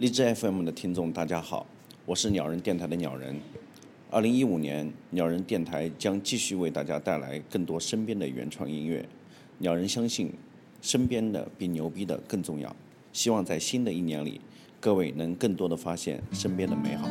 荔枝 FM 的听众，大家好，我是鸟人电台的鸟人。二零一五年，鸟人电台将继续为大家带来更多身边的原创音乐。鸟人相信，身边的比牛逼的更重要。希望在新的一年里，各位能更多的发现身边的美好。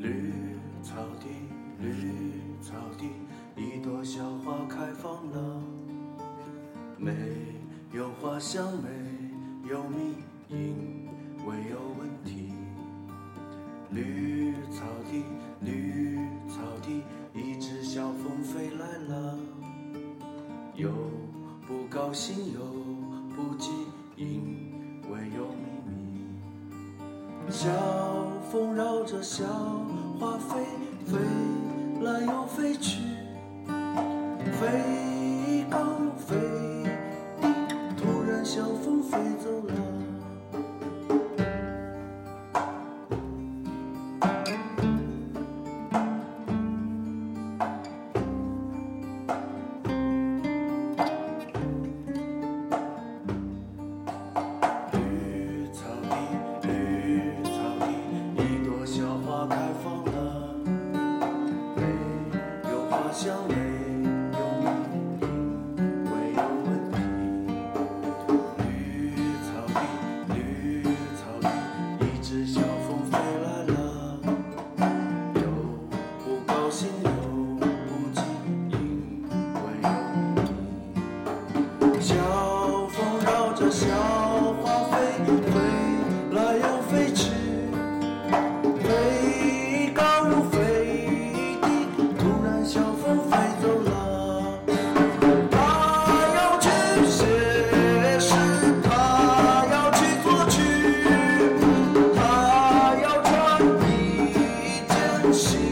绿草地，绿草地，一朵小花开放了，没有花香，没有蜜因为有问题。绿草地，绿草地，一只小风飞来了，有不高兴，有不急，因为有秘密。小风绕着小花飞，飞来又飞去，开放了，没有花香，没有蜜，因为有问题。绿草地，绿草地，一只小风飞来了，有不高兴，一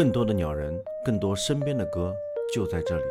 更多的鸟人，更多身边的歌，就在这里。